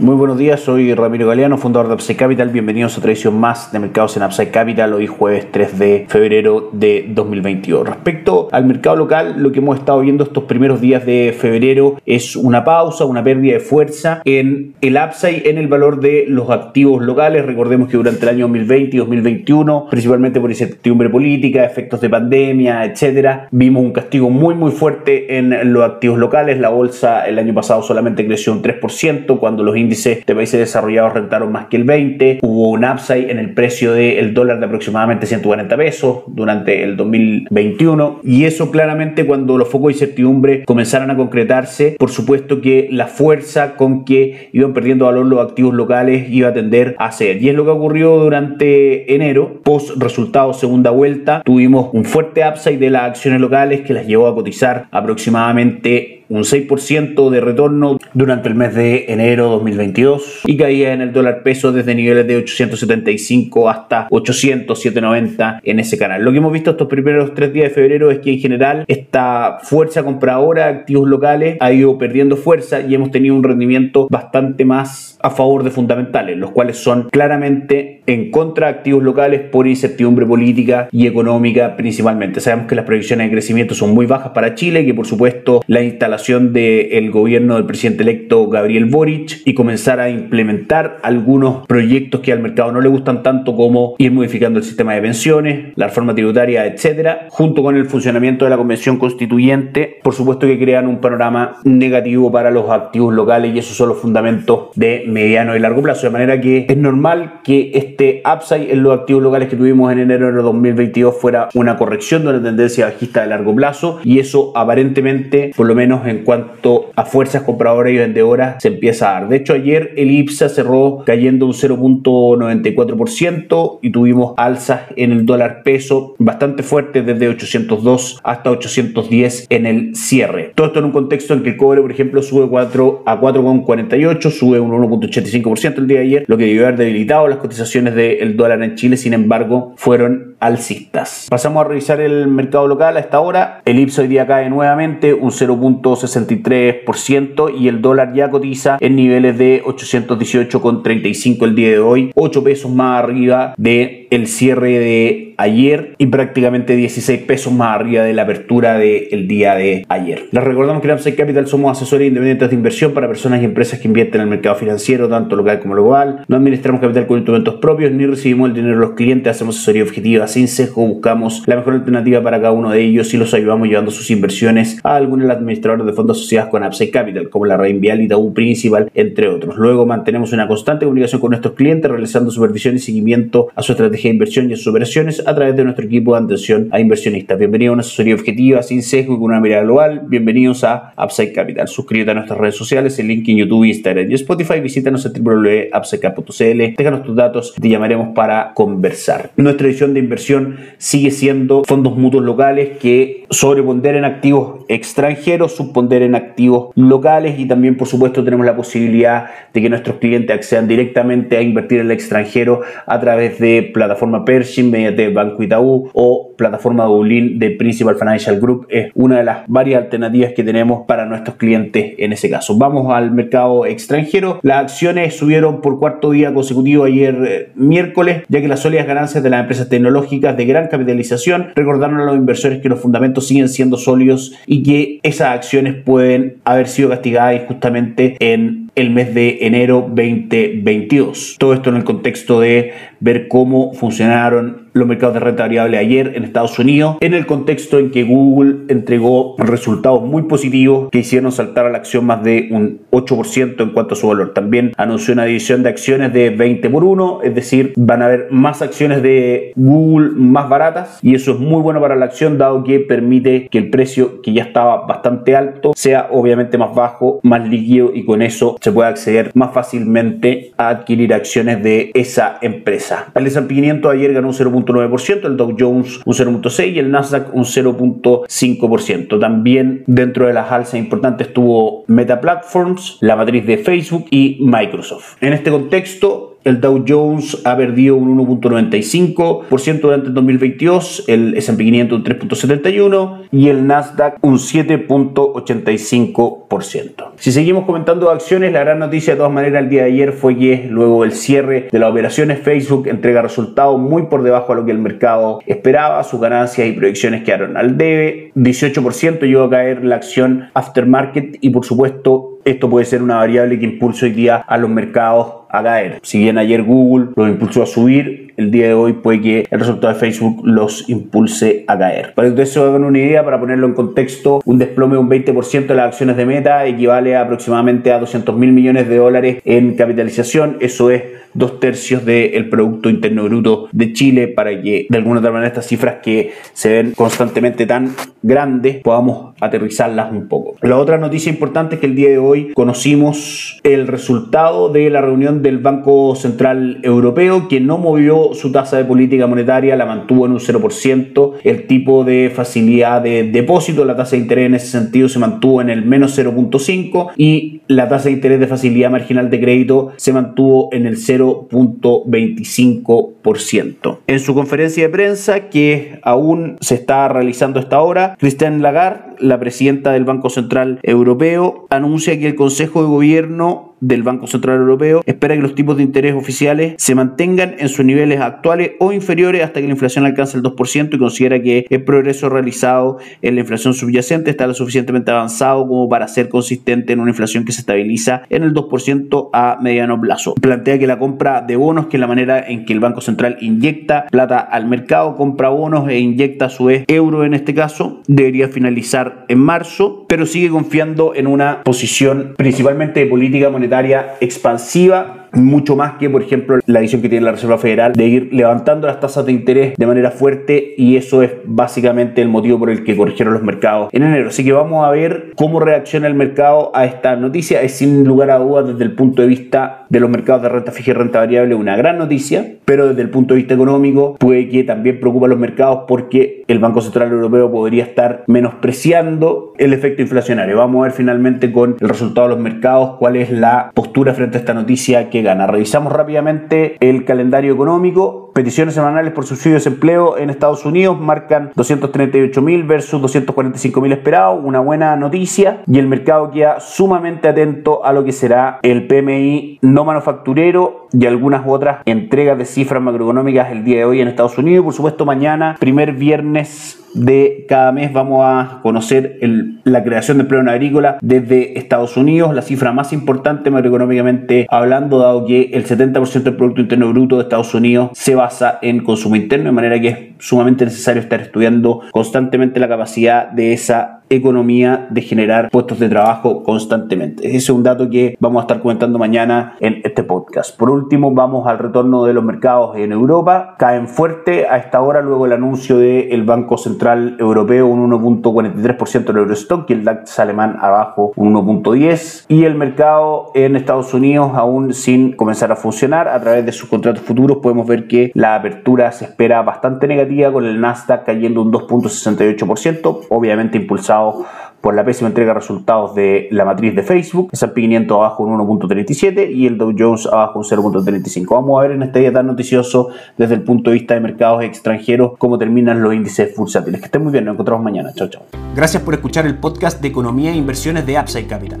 Muy buenos días, soy Ramiro Galeano, fundador de Upside Capital. Bienvenidos a otra edición más de Mercados en Upside Capital, hoy jueves 3 de febrero de 2022. Respecto al mercado local, lo que hemos estado viendo estos primeros días de febrero es una pausa, una pérdida de fuerza en el Upside, en el valor de los activos locales. Recordemos que durante el año 2020 y 2021, principalmente por incertidumbre política, efectos de pandemia, etcétera, vimos un castigo muy, muy fuerte en los activos locales. La bolsa el año pasado solamente creció un 3%, cuando los índices de países desarrollados rentaron más que el 20. Hubo un upside en el precio del dólar de aproximadamente 140 pesos durante el 2021. Y eso claramente cuando los focos de incertidumbre comenzaron a concretarse, por supuesto que la fuerza con que iban perdiendo valor los activos locales iba a tender a ser. Y es lo que ocurrió durante enero. Post resultado segunda vuelta, tuvimos un fuerte upside de las acciones locales que las llevó a cotizar aproximadamente un 6% de retorno durante el mes de enero 2022 y caía en el dólar peso desde niveles de 875 hasta 800, 790 en ese canal. Lo que hemos visto estos primeros tres días de febrero es que en general esta fuerza compradora de activos locales ha ido perdiendo fuerza y hemos tenido un rendimiento bastante más a favor de fundamentales, los cuales son claramente en contra de activos locales por incertidumbre política y económica principalmente. Sabemos que las proyecciones de crecimiento son muy bajas para Chile, que por supuesto la instalación del gobierno del presidente electo Gabriel Boric y comenzar a implementar algunos proyectos que al mercado no le gustan tanto como ir modificando el sistema de pensiones, la reforma tributaria, etcétera, junto con el funcionamiento de la convención constituyente, por supuesto que crean un panorama negativo para los activos locales y esos son los fundamentos de mediano y largo plazo, de manera que es normal que este upside en los activos locales que tuvimos en enero de 2022 fuera una corrección de una tendencia bajista de largo plazo y eso aparentemente, por lo menos en cuanto a fuerzas compradoras y vendedoras se empieza a dar. De hecho, ayer el IPSA cerró cayendo un 0.94% y tuvimos alzas en el dólar peso bastante fuertes desde 802 hasta 810 en el cierre. Todo esto en un contexto en que el cobre, por ejemplo, sube 4 a 4,48, sube un 1.85% el día de ayer, lo que debió haber debilitado las cotizaciones del dólar en Chile, sin embargo, fueron alcistas. Pasamos a revisar el mercado local a esta hora. El IPSA hoy día cae nuevamente un 0.63% y el dólar ya cotiza en niveles de 818,35 el día de hoy, 8 pesos más arriba de el cierre de ayer y prácticamente 16 pesos más arriba de la apertura del día de ayer. Les recordamos que en Upside Capital somos asesores independientes de inversión para personas y empresas que invierten en el mercado financiero, tanto local como global. No administramos capital con instrumentos propios ni recibimos el dinero de los clientes, hacemos asesoría objetiva sin sesgo, buscamos la mejor alternativa para cada uno de ellos y los ayudamos llevando sus inversiones a algunos de los administradores de fondos asociados con Upside Capital, como la Red Vial y Tabú Principal, entre otros. Luego mantenemos una constante comunicación con nuestros clientes, realizando supervisión y seguimiento a su estrategia de inversión y a sus operaciones a través de nuestro equipo de atención a inversionistas. Bienvenidos a una asesoría objetiva, sin sesgo y con una mirada global. Bienvenidos a Upside Capital. Suscríbete a nuestras redes sociales, el link en YouTube, Instagram y Spotify. Visítanos en www.upsidecap.cl. Déjanos tus datos, te llamaremos para conversar. Nuestra edición de inversión sigue siendo fondos mutuos locales que sobreponderen activos extranjeros, subponderen activos locales y también, por supuesto, tenemos la posibilidad de que nuestros clientes accedan directamente a invertir en el extranjero a través de plataforma Pershing, mediante Banco Itaú o plataforma Dublín de Principal Financial Group. Es una de las varias alternativas que tenemos para nuestros clientes en ese caso. Vamos al mercado extranjero. Las acciones subieron por cuarto día consecutivo ayer eh, miércoles, ya que las sólidas ganancias de las empresas tecnológicas de gran capitalización recordaron a los inversores que los fundamentos siguen siendo sólidos y que esas acciones pueden haber sido castigadas justamente en el mes de enero 2022. Todo esto en el contexto de ver cómo funcionaron los mercados de renta variable ayer en Estados Unidos, en el contexto en que Google entregó resultados muy positivos que hicieron saltar a la acción más de un 8% en cuanto a su valor. También anunció una división de acciones de 20 por 1, es decir, van a haber más acciones de Google más baratas y eso es muy bueno para la acción dado que permite que el precio que ya estaba bastante alto sea obviamente más bajo, más líquido y con eso se puede acceder más fácilmente a adquirir acciones de esa empresa. El S&P 500 ayer ganó un 0.9%, el Dow Jones un 0.6% y el Nasdaq un 0.5%. También dentro de las alzas importantes estuvo Meta Platforms, la matriz de Facebook y Microsoft. En este contexto, el Dow Jones ha perdido un 1.95% durante el 2022, el S&P 500 un 3.71% y el Nasdaq un 7.85%. Si seguimos comentando acciones, la gran noticia de todas maneras el día de ayer fue que luego del cierre de las operaciones Facebook entrega resultados muy por debajo de lo que el mercado esperaba, sus ganancias y proyecciones quedaron al debe, 18% llegó a caer la acción aftermarket y por supuesto esto puede ser una variable que impulse hoy día a los mercados a caer. Si bien ayer Google los impulsó a subir, el día de hoy puede que el resultado de Facebook los impulse a caer. Para que ustedes se hagan una idea, para ponerlo en contexto, un desplome de un 20% de las acciones de Meta equivale aproximadamente a 200 mil millones de dólares en capitalización. Eso es dos tercios del Producto Interno Bruto de Chile para que de alguna manera estas cifras que se ven constantemente tan grandes podamos aterrizarlas un poco. La otra noticia importante es que el día de hoy conocimos el resultado de la reunión del Banco Central Europeo que no movió su tasa de política monetaria, la mantuvo en un 0%, el tipo de facilidad de depósito, la tasa de interés en ese sentido se mantuvo en el menos 0.5 y la tasa de interés de facilidad marginal de crédito se mantuvo en el 0 0.25%. En su conferencia de prensa, que aún se está realizando esta hora, Christine Lagarde, la presidenta del Banco Central Europeo, anuncia que el Consejo de Gobierno del Banco Central Europeo espera que los tipos de interés oficiales se mantengan en sus niveles actuales o inferiores hasta que la inflación alcance el 2% y considera que el progreso realizado en la inflación subyacente está lo suficientemente avanzado como para ser consistente en una inflación que se estabiliza en el 2% a mediano plazo. Plantea que la compra de bonos, que es la manera en que el Banco Central inyecta plata al mercado, compra bonos e inyecta a su vez euro en este caso, debería finalizar en marzo, pero sigue confiando en una posición principalmente de política monetaria expansiva mucho más que, por ejemplo, la visión que tiene la Reserva Federal de ir levantando las tasas de interés de manera fuerte y eso es básicamente el motivo por el que corrigieron los mercados en enero. Así que vamos a ver cómo reacciona el mercado a esta noticia. Es sin lugar a dudas desde el punto de vista de los mercados de renta fija y renta variable una gran noticia, pero desde el punto de vista económico puede que también preocupa a los mercados porque el Banco Central Europeo podría estar menospreciando el efecto inflacionario. Vamos a ver finalmente con el resultado de los mercados cuál es la postura frente a esta noticia que gana. Revisamos rápidamente el calendario económico. Peticiones semanales por subsidio de desempleo en Estados Unidos marcan 238 mil versus 245 mil esperados. Una buena noticia. Y el mercado queda sumamente atento a lo que será el PMI no manufacturero y algunas otras entregas de cifras macroeconómicas el día de hoy en Estados Unidos. Por supuesto, mañana, primer viernes de cada mes vamos a conocer la creación de empleo en agrícola desde Estados Unidos, la cifra más importante macroeconómicamente hablando, dado que el 70% del Producto Interno Bruto de Estados Unidos se basa en consumo interno, de manera que es sumamente necesario estar estudiando constantemente la capacidad de esa economía de generar puestos de trabajo constantemente. Ese es un dato que vamos a estar comentando mañana en este podcast. Por último, vamos al retorno de los mercados en Europa. Caen fuerte a esta hora luego el anuncio del Banco Central Europeo un 1.43% del Eurostock y el DAX alemán abajo un 1.10 y el mercado en Estados Unidos aún sin comenzar a funcionar a través de sus contratos futuros podemos ver que la apertura se espera bastante negativa con el Nasdaq cayendo un 2.68% obviamente impulsado por la pésima entrega de resultados de la matriz de Facebook, S&P 500 abajo un 1.37 y el Dow Jones abajo un 0.35. Vamos a ver en este día tan noticioso desde el punto de vista de mercados extranjeros cómo terminan los índices bursátiles. Que estén muy bien, nos encontramos mañana. Chao, chao. Gracias por escuchar el podcast de Economía e Inversiones de Upside Capital.